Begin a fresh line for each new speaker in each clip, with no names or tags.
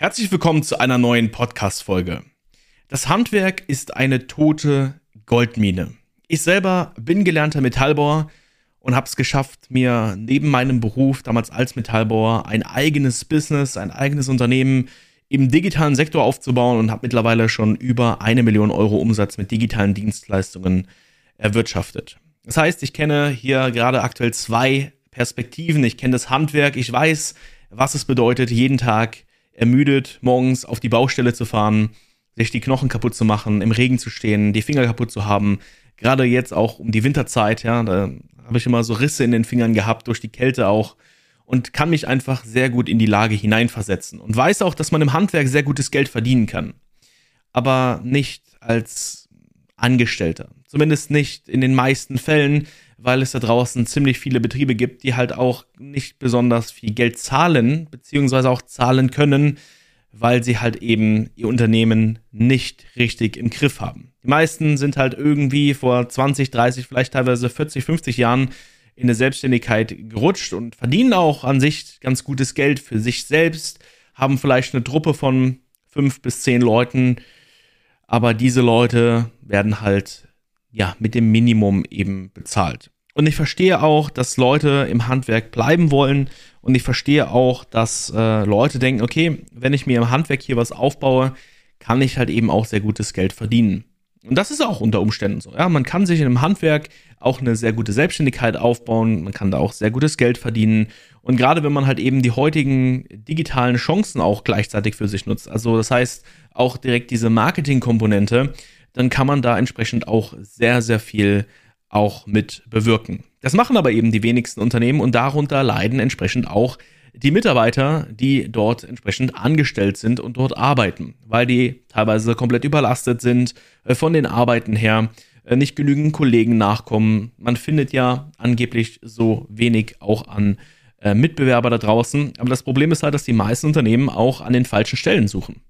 Herzlich willkommen zu einer neuen Podcast-Folge. Das Handwerk ist eine tote Goldmine. Ich selber bin gelernter Metallbauer und habe es geschafft, mir neben meinem Beruf damals als Metallbauer ein eigenes Business, ein eigenes Unternehmen im digitalen Sektor aufzubauen und habe mittlerweile schon über eine Million Euro Umsatz mit digitalen Dienstleistungen erwirtschaftet. Das heißt, ich kenne hier gerade aktuell zwei Perspektiven. Ich kenne das Handwerk, ich weiß, was es bedeutet, jeden Tag ermüdet, morgens auf die Baustelle zu fahren, sich die Knochen kaputt zu machen, im Regen zu stehen, die Finger kaputt zu haben. Gerade jetzt auch um die Winterzeit, ja, da habe ich immer so Risse in den Fingern gehabt, durch die Kälte auch. Und kann mich einfach sehr gut in die Lage hineinversetzen. Und weiß auch, dass man im Handwerk sehr gutes Geld verdienen kann. Aber nicht als Angestellter. Zumindest nicht in den meisten Fällen, weil es da draußen ziemlich viele Betriebe gibt, die halt auch nicht besonders viel Geld zahlen, beziehungsweise auch zahlen können, weil sie halt eben ihr Unternehmen nicht richtig im Griff haben. Die meisten sind halt irgendwie vor 20, 30, vielleicht teilweise 40, 50 Jahren in der Selbstständigkeit gerutscht und verdienen auch an sich ganz gutes Geld für sich selbst, haben vielleicht eine Truppe von fünf bis zehn Leuten, aber diese Leute werden halt ja, mit dem Minimum eben bezahlt. Und ich verstehe auch, dass Leute im Handwerk bleiben wollen. Und ich verstehe auch, dass äh, Leute denken, okay, wenn ich mir im Handwerk hier was aufbaue, kann ich halt eben auch sehr gutes Geld verdienen. Und das ist auch unter Umständen so. Ja, man kann sich in einem Handwerk auch eine sehr gute Selbstständigkeit aufbauen. Man kann da auch sehr gutes Geld verdienen. Und gerade wenn man halt eben die heutigen digitalen Chancen auch gleichzeitig für sich nutzt, also das heißt auch direkt diese Marketingkomponente, dann kann man da entsprechend auch sehr, sehr viel auch mit bewirken. Das machen aber eben die wenigsten Unternehmen und darunter leiden entsprechend auch die Mitarbeiter, die dort entsprechend angestellt sind und dort arbeiten, weil die teilweise komplett überlastet sind äh, von den Arbeiten her, äh, nicht genügend Kollegen nachkommen. Man findet ja angeblich so wenig auch an äh, Mitbewerber da draußen. Aber das Problem ist halt, dass die meisten Unternehmen auch an den falschen Stellen suchen.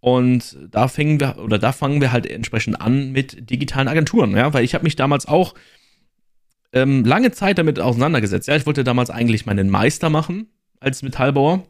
Und da fingen wir, oder da fangen wir halt entsprechend an mit digitalen Agenturen, ja, weil ich habe mich damals auch ähm, lange Zeit damit auseinandergesetzt. Ja, ich wollte damals eigentlich meinen Meister machen als Metallbauer,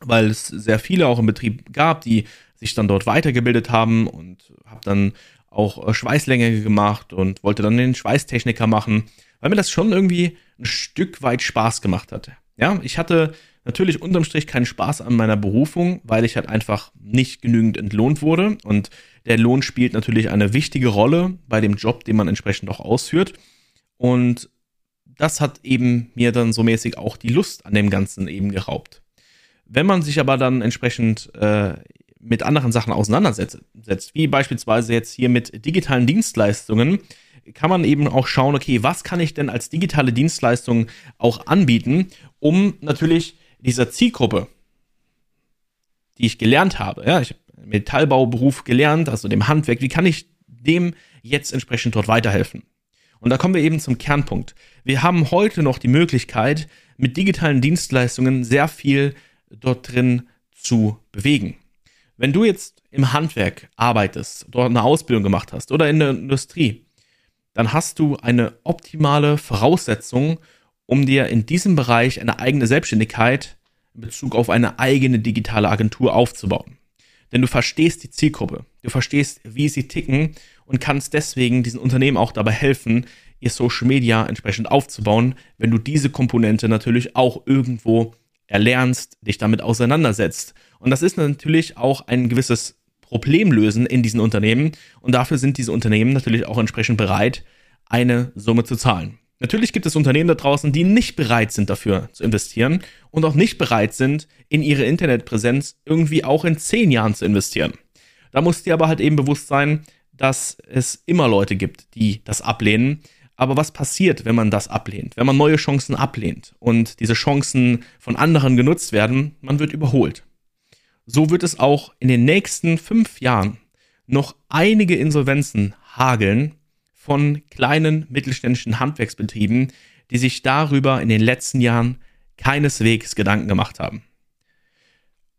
weil es sehr viele auch im Betrieb gab, die sich dann dort weitergebildet haben und habe dann auch äh, Schweißlänge gemacht und wollte dann den Schweißtechniker machen, weil mir das schon irgendwie ein Stück weit Spaß gemacht hat. Ja, ich hatte natürlich unterm Strich keinen Spaß an meiner Berufung, weil ich halt einfach nicht genügend entlohnt wurde. Und der Lohn spielt natürlich eine wichtige Rolle bei dem Job, den man entsprechend auch ausführt. Und das hat eben mir dann so mäßig auch die Lust an dem Ganzen eben geraubt. Wenn man sich aber dann entsprechend äh, mit anderen Sachen auseinandersetzt, wie beispielsweise jetzt hier mit digitalen Dienstleistungen, kann man eben auch schauen, okay, was kann ich denn als digitale Dienstleistung auch anbieten, um natürlich dieser Zielgruppe, die ich gelernt habe, ja, ich habe Metallbauberuf gelernt, also dem Handwerk, wie kann ich dem jetzt entsprechend dort weiterhelfen? Und da kommen wir eben zum Kernpunkt. Wir haben heute noch die Möglichkeit, mit digitalen Dienstleistungen sehr viel dort drin zu bewegen. Wenn du jetzt im Handwerk arbeitest, dort eine Ausbildung gemacht hast oder in der Industrie, dann hast du eine optimale Voraussetzung, um dir in diesem Bereich eine eigene Selbstständigkeit in Bezug auf eine eigene digitale Agentur aufzubauen. Denn du verstehst die Zielgruppe, du verstehst, wie sie ticken und kannst deswegen diesen Unternehmen auch dabei helfen, ihr Social Media entsprechend aufzubauen, wenn du diese Komponente natürlich auch irgendwo erlernst, dich damit auseinandersetzt. Und das ist natürlich auch ein gewisses Problemlösen in diesen Unternehmen und dafür sind diese Unternehmen natürlich auch entsprechend bereit, eine Summe zu zahlen. Natürlich gibt es Unternehmen da draußen, die nicht bereit sind dafür zu investieren und auch nicht bereit sind, in ihre Internetpräsenz irgendwie auch in zehn Jahren zu investieren. Da muss dir aber halt eben bewusst sein, dass es immer Leute gibt, die das ablehnen. Aber was passiert, wenn man das ablehnt? Wenn man neue Chancen ablehnt und diese Chancen von anderen genutzt werden, man wird überholt. So wird es auch in den nächsten fünf Jahren noch einige Insolvenzen hageln, von kleinen mittelständischen Handwerksbetrieben, die sich darüber in den letzten Jahren keineswegs Gedanken gemacht haben.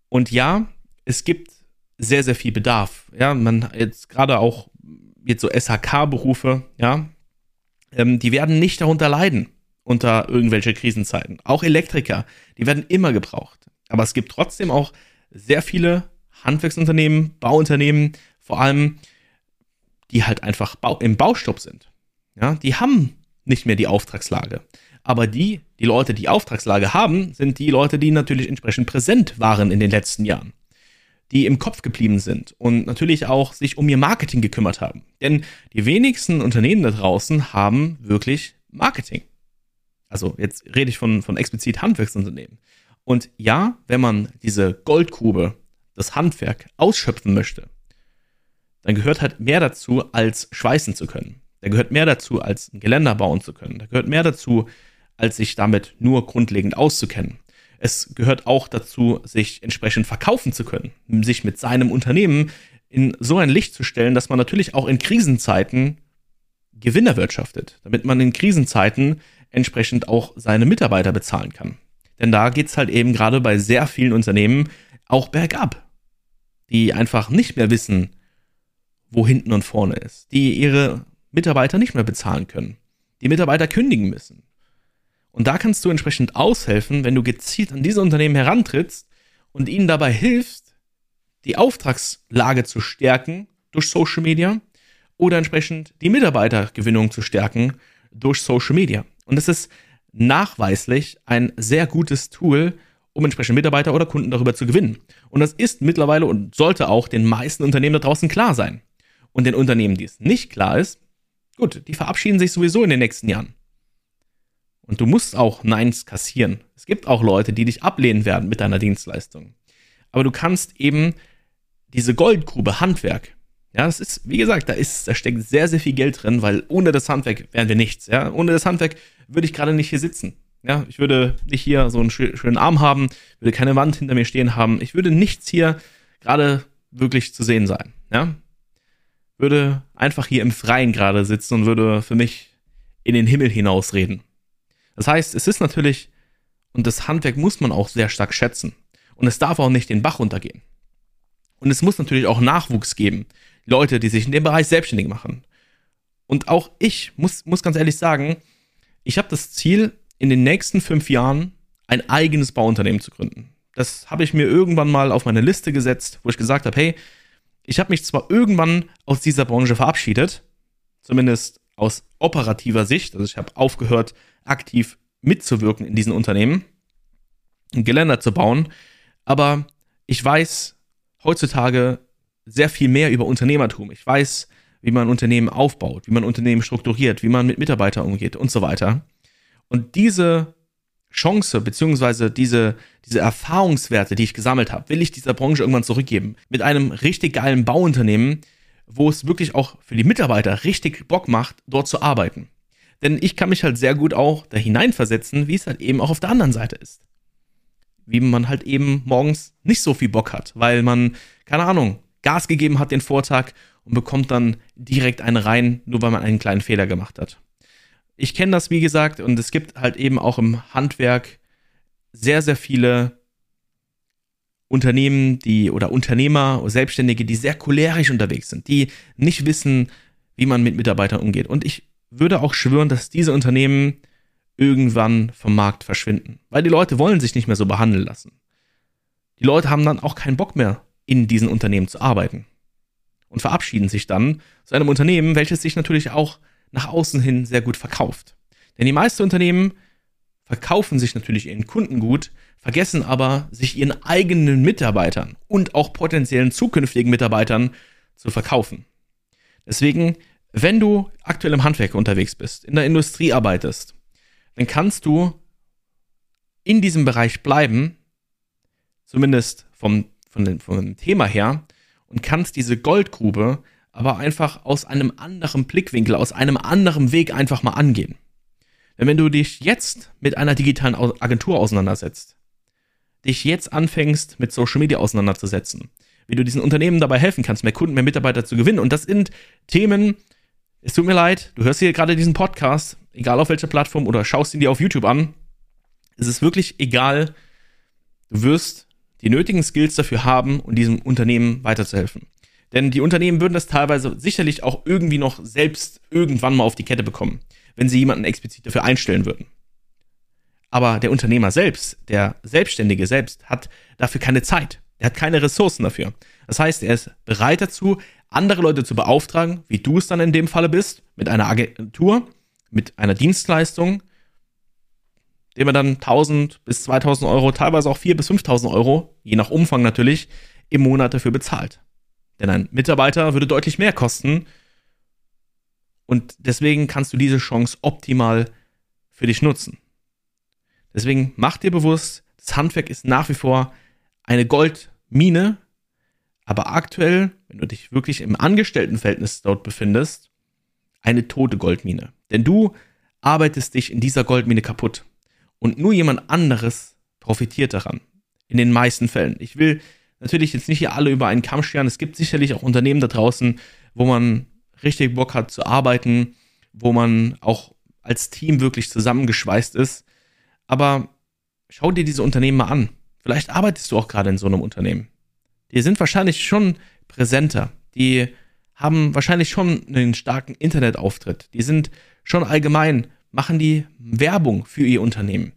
Und ja, es gibt sehr, sehr viel Bedarf. Ja, man jetzt gerade auch jetzt so SHK-Berufe, ja, ähm, die werden nicht darunter leiden unter irgendwelche Krisenzeiten. Auch Elektriker, die werden immer gebraucht. Aber es gibt trotzdem auch sehr viele Handwerksunternehmen, Bauunternehmen, vor allem, die halt einfach im Baustopp sind. Ja, die haben nicht mehr die Auftragslage. Aber die, die Leute, die Auftragslage haben, sind die Leute, die natürlich entsprechend präsent waren in den letzten Jahren. Die im Kopf geblieben sind und natürlich auch sich um ihr Marketing gekümmert haben. Denn die wenigsten Unternehmen da draußen haben wirklich Marketing. Also jetzt rede ich von, von explizit Handwerksunternehmen. Und ja, wenn man diese Goldgrube, das Handwerk, ausschöpfen möchte, dann gehört halt mehr dazu, als schweißen zu können. Da gehört mehr dazu, als ein Geländer bauen zu können. Da gehört mehr dazu, als sich damit nur grundlegend auszukennen. Es gehört auch dazu, sich entsprechend verkaufen zu können, sich mit seinem Unternehmen in so ein Licht zu stellen, dass man natürlich auch in Krisenzeiten Gewinner wirtschaftet, damit man in Krisenzeiten entsprechend auch seine Mitarbeiter bezahlen kann. Denn da geht es halt eben gerade bei sehr vielen Unternehmen auch bergab, die einfach nicht mehr wissen, wo hinten und vorne ist, die ihre Mitarbeiter nicht mehr bezahlen können, die Mitarbeiter kündigen müssen. Und da kannst du entsprechend aushelfen, wenn du gezielt an diese Unternehmen herantrittst und ihnen dabei hilfst, die Auftragslage zu stärken durch Social Media oder entsprechend die Mitarbeitergewinnung zu stärken durch Social Media. Und das ist nachweislich ein sehr gutes Tool, um entsprechend Mitarbeiter oder Kunden darüber zu gewinnen. Und das ist mittlerweile und sollte auch den meisten Unternehmen da draußen klar sein. Und den Unternehmen, die es nicht klar ist, gut, die verabschieden sich sowieso in den nächsten Jahren. Und du musst auch Neins kassieren. Es gibt auch Leute, die dich ablehnen werden mit deiner Dienstleistung. Aber du kannst eben diese Goldgrube Handwerk, ja, das ist, wie gesagt, da ist, da steckt sehr, sehr viel Geld drin, weil ohne das Handwerk wären wir nichts, ja. Ohne das Handwerk würde ich gerade nicht hier sitzen. Ja, ich würde nicht hier so einen schönen Arm haben, würde keine Wand hinter mir stehen haben. Ich würde nichts hier gerade wirklich zu sehen sein, ja. Würde einfach hier im Freien gerade sitzen und würde für mich in den Himmel hinausreden. Das heißt, es ist natürlich, und das Handwerk muss man auch sehr stark schätzen. Und es darf auch nicht den Bach runtergehen. Und es muss natürlich auch Nachwuchs geben. Leute, die sich in dem Bereich selbstständig machen. Und auch ich muss, muss ganz ehrlich sagen, ich habe das Ziel, in den nächsten fünf Jahren ein eigenes Bauunternehmen zu gründen. Das habe ich mir irgendwann mal auf meine Liste gesetzt, wo ich gesagt habe, hey, ich habe mich zwar irgendwann aus dieser Branche verabschiedet, zumindest aus operativer Sicht, also ich habe aufgehört, aktiv mitzuwirken in diesen Unternehmen, Geländer zu bauen, aber ich weiß heutzutage sehr viel mehr über Unternehmertum. Ich weiß, wie man Unternehmen aufbaut, wie man Unternehmen strukturiert, wie man mit Mitarbeitern umgeht und so weiter. Und diese Chance beziehungsweise diese, diese Erfahrungswerte, die ich gesammelt habe, will ich dieser Branche irgendwann zurückgeben. Mit einem richtig geilen Bauunternehmen, wo es wirklich auch für die Mitarbeiter richtig Bock macht, dort zu arbeiten. Denn ich kann mich halt sehr gut auch da hineinversetzen, wie es halt eben auch auf der anderen Seite ist. Wie man halt eben morgens nicht so viel Bock hat, weil man, keine Ahnung, Gas gegeben hat den Vortag und bekommt dann direkt einen rein, nur weil man einen kleinen Fehler gemacht hat. Ich kenne das, wie gesagt, und es gibt halt eben auch im Handwerk sehr, sehr viele Unternehmen, die oder Unternehmer oder Selbstständige, die sehr cholerisch unterwegs sind, die nicht wissen, wie man mit Mitarbeitern umgeht. Und ich würde auch schwören, dass diese Unternehmen irgendwann vom Markt verschwinden, weil die Leute wollen sich nicht mehr so behandeln lassen. Die Leute haben dann auch keinen Bock mehr in diesen Unternehmen zu arbeiten und verabschieden sich dann zu einem Unternehmen, welches sich natürlich auch nach außen hin sehr gut verkauft. Denn die meisten Unternehmen verkaufen sich natürlich ihren Kunden gut, vergessen aber, sich ihren eigenen Mitarbeitern und auch potenziellen zukünftigen Mitarbeitern zu verkaufen. Deswegen, wenn du aktuell im Handwerk unterwegs bist, in der Industrie arbeitest, dann kannst du in diesem Bereich bleiben, zumindest vom von dem, von dem Thema her und kannst diese Goldgrube aber einfach aus einem anderen Blickwinkel, aus einem anderen Weg einfach mal angehen. Denn wenn du dich jetzt mit einer digitalen Agentur auseinandersetzt, dich jetzt anfängst mit Social Media auseinanderzusetzen, wie du diesen Unternehmen dabei helfen kannst, mehr Kunden, mehr Mitarbeiter zu gewinnen. Und das sind Themen, es tut mir leid, du hörst hier gerade diesen Podcast, egal auf welcher Plattform oder schaust ihn dir auf YouTube an. Es ist wirklich egal. Du wirst die nötigen Skills dafür haben, um diesem Unternehmen weiterzuhelfen. Denn die Unternehmen würden das teilweise sicherlich auch irgendwie noch selbst irgendwann mal auf die Kette bekommen, wenn sie jemanden explizit dafür einstellen würden. Aber der Unternehmer selbst, der Selbstständige selbst, hat dafür keine Zeit. Er hat keine Ressourcen dafür. Das heißt, er ist bereit dazu, andere Leute zu beauftragen, wie du es dann in dem Falle bist, mit einer Agentur, mit einer Dienstleistung, dem er dann 1000 bis 2000 Euro, teilweise auch 4 bis 5000 Euro, je nach Umfang natürlich, im Monat dafür bezahlt. Denn ein Mitarbeiter würde deutlich mehr kosten. Und deswegen kannst du diese Chance optimal für dich nutzen. Deswegen mach dir bewusst, das Handwerk ist nach wie vor eine Goldmine, aber aktuell, wenn du dich wirklich im Angestelltenverhältnis dort befindest, eine tote Goldmine. Denn du arbeitest dich in dieser Goldmine kaputt. Und nur jemand anderes profitiert daran. In den meisten Fällen. Ich will natürlich jetzt nicht hier alle über einen Kamm scheren. Es gibt sicherlich auch Unternehmen da draußen, wo man richtig Bock hat zu arbeiten, wo man auch als Team wirklich zusammengeschweißt ist. Aber schau dir diese Unternehmen mal an. Vielleicht arbeitest du auch gerade in so einem Unternehmen. Die sind wahrscheinlich schon präsenter. Die haben wahrscheinlich schon einen starken Internetauftritt. Die sind schon allgemein, machen die Werbung für ihr Unternehmen,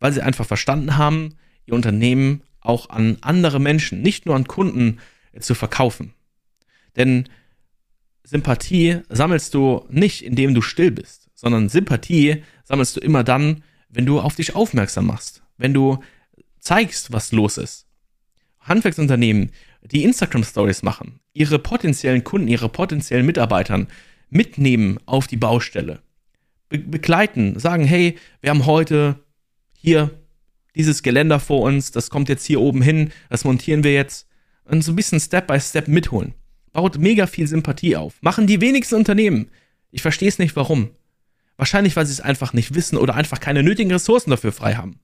weil sie einfach verstanden haben, ihr Unternehmen auch an andere Menschen, nicht nur an Kunden zu verkaufen. Denn Sympathie sammelst du nicht, indem du still bist, sondern Sympathie sammelst du immer dann, wenn du auf dich aufmerksam machst, wenn du zeigst, was los ist. Handwerksunternehmen, die Instagram Stories machen, ihre potenziellen Kunden, ihre potenziellen Mitarbeitern mitnehmen auf die Baustelle, be begleiten, sagen, hey, wir haben heute hier dieses Geländer vor uns, das kommt jetzt hier oben hin, das montieren wir jetzt und so ein bisschen Step by Step mitholen. Baut mega viel Sympathie auf. Machen die wenigsten Unternehmen. Ich verstehe es nicht, warum. Wahrscheinlich, weil sie es einfach nicht wissen oder einfach keine nötigen Ressourcen dafür frei haben.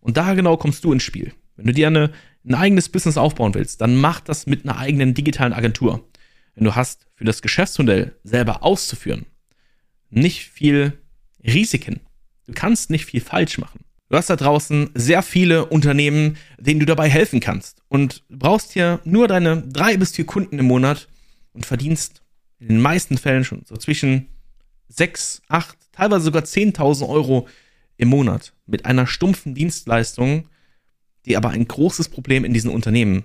Und da genau kommst du ins Spiel. Wenn du dir eine, ein eigenes Business aufbauen willst, dann mach das mit einer eigenen digitalen Agentur. Wenn du hast, für das Geschäftsmodell selber auszuführen, nicht viel Risiken. Du kannst nicht viel falsch machen. Du hast da draußen sehr viele Unternehmen, denen du dabei helfen kannst. Und brauchst hier nur deine drei bis vier Kunden im Monat und verdienst in den meisten Fällen schon so zwischen sechs, acht, teilweise sogar 10.000 Euro im Monat mit einer stumpfen Dienstleistung, die aber ein großes Problem in diesen Unternehmen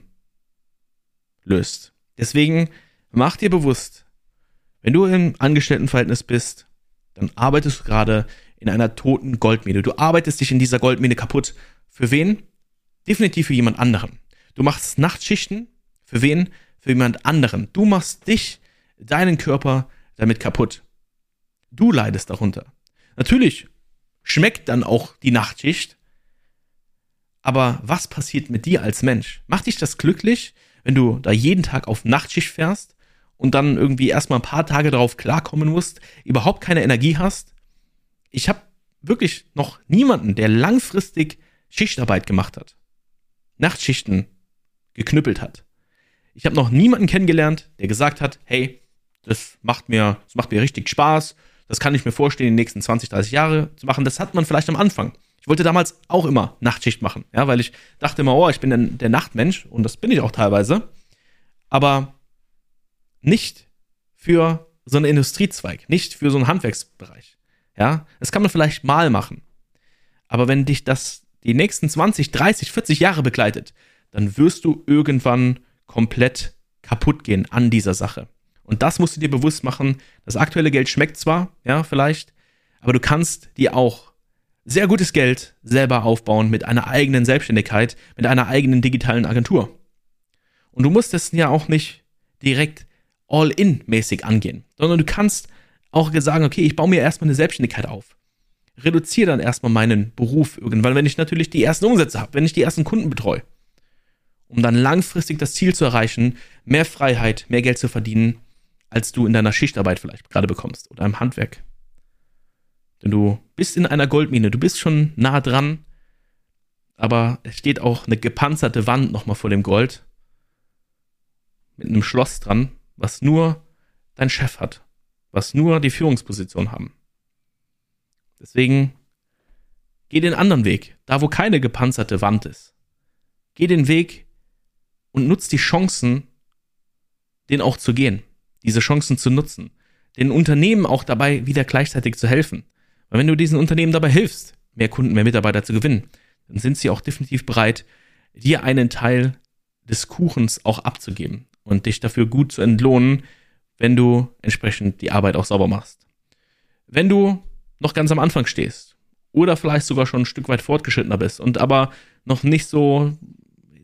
löst. Deswegen mach dir bewusst, wenn du im Angestelltenverhältnis bist, dann arbeitest du gerade in einer toten Goldmine. Du arbeitest dich in dieser Goldmine kaputt. Für wen? Definitiv für jemand anderen. Du machst Nachtschichten. Für wen? Für jemand anderen. Du machst dich, deinen Körper damit kaputt. Du leidest darunter. Natürlich schmeckt dann auch die Nachtschicht. Aber was passiert mit dir als Mensch? Macht dich das glücklich, wenn du da jeden Tag auf Nachtschicht fährst und dann irgendwie erstmal ein paar Tage darauf klarkommen musst, überhaupt keine Energie hast, ich habe wirklich noch niemanden, der langfristig Schichtarbeit gemacht hat, Nachtschichten geknüppelt hat. Ich habe noch niemanden kennengelernt, der gesagt hat, hey, das macht mir, das macht mir richtig Spaß, das kann ich mir vorstellen, die nächsten 20, 30 Jahre zu machen. Das hat man vielleicht am Anfang. Ich wollte damals auch immer Nachtschicht machen, ja, weil ich dachte immer, oh, ich bin der, der Nachtmensch und das bin ich auch teilweise. Aber nicht für so einen Industriezweig, nicht für so einen Handwerksbereich. Ja, das kann man vielleicht mal machen. Aber wenn dich das die nächsten 20, 30, 40 Jahre begleitet, dann wirst du irgendwann komplett kaputt gehen an dieser Sache. Und das musst du dir bewusst machen. Das aktuelle Geld schmeckt zwar, ja, vielleicht, aber du kannst dir auch sehr gutes Geld selber aufbauen mit einer eigenen Selbstständigkeit, mit einer eigenen digitalen Agentur. Und du musst es ja auch nicht direkt all-in-mäßig angehen, sondern du kannst auch sagen, okay, ich baue mir erstmal eine Selbstständigkeit auf. Reduziere dann erstmal meinen Beruf irgendwann, wenn ich natürlich die ersten Umsätze habe, wenn ich die ersten Kunden betreue. Um dann langfristig das Ziel zu erreichen, mehr Freiheit, mehr Geld zu verdienen, als du in deiner Schichtarbeit vielleicht gerade bekommst oder im Handwerk. Denn du bist in einer Goldmine, du bist schon nah dran, aber es steht auch eine gepanzerte Wand nochmal vor dem Gold mit einem Schloss dran, was nur dein Chef hat was nur die Führungsposition haben. Deswegen geh den anderen Weg, da wo keine gepanzerte Wand ist. Geh den Weg und nutz die Chancen, den auch zu gehen, diese Chancen zu nutzen, den Unternehmen auch dabei wieder gleichzeitig zu helfen. Weil wenn du diesen Unternehmen dabei hilfst, mehr Kunden, mehr Mitarbeiter zu gewinnen, dann sind sie auch definitiv bereit, dir einen Teil des Kuchens auch abzugeben und dich dafür gut zu entlohnen, wenn du entsprechend die Arbeit auch sauber machst. Wenn du noch ganz am Anfang stehst oder vielleicht sogar schon ein Stück weit fortgeschrittener bist und aber noch nicht so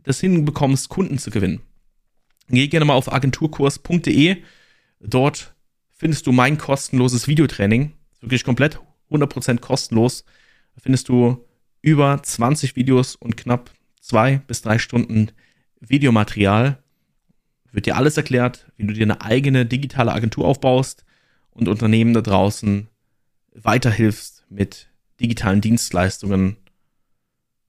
das hinbekommst, Kunden zu gewinnen, geh gerne mal auf agenturkurs.de. Dort findest du mein kostenloses Videotraining. Wirklich komplett 100% kostenlos. Da findest du über 20 Videos und knapp zwei bis drei Stunden Videomaterial. Wird dir alles erklärt, wie du dir eine eigene digitale Agentur aufbaust und Unternehmen da draußen weiterhilfst mit digitalen Dienstleistungen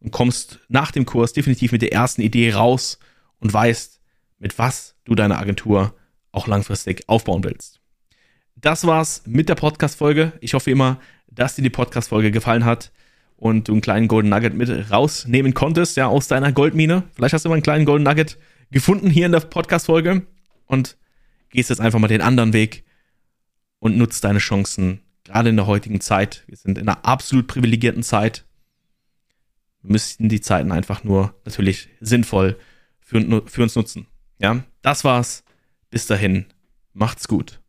und kommst nach dem Kurs definitiv mit der ersten Idee raus und weißt, mit was du deine Agentur auch langfristig aufbauen willst. Das war's mit der Podcast-Folge. Ich hoffe immer, dass dir die Podcast-Folge gefallen hat und du einen kleinen Golden Nugget mit rausnehmen konntest, ja, aus deiner Goldmine. Vielleicht hast du mal einen kleinen Golden Nugget gefunden hier in der Podcast-Folge und gehst jetzt einfach mal den anderen Weg und nutzt deine Chancen, gerade in der heutigen Zeit. Wir sind in einer absolut privilegierten Zeit. Wir müssten die Zeiten einfach nur natürlich sinnvoll für, für uns nutzen. Ja, das war's. Bis dahin, macht's gut.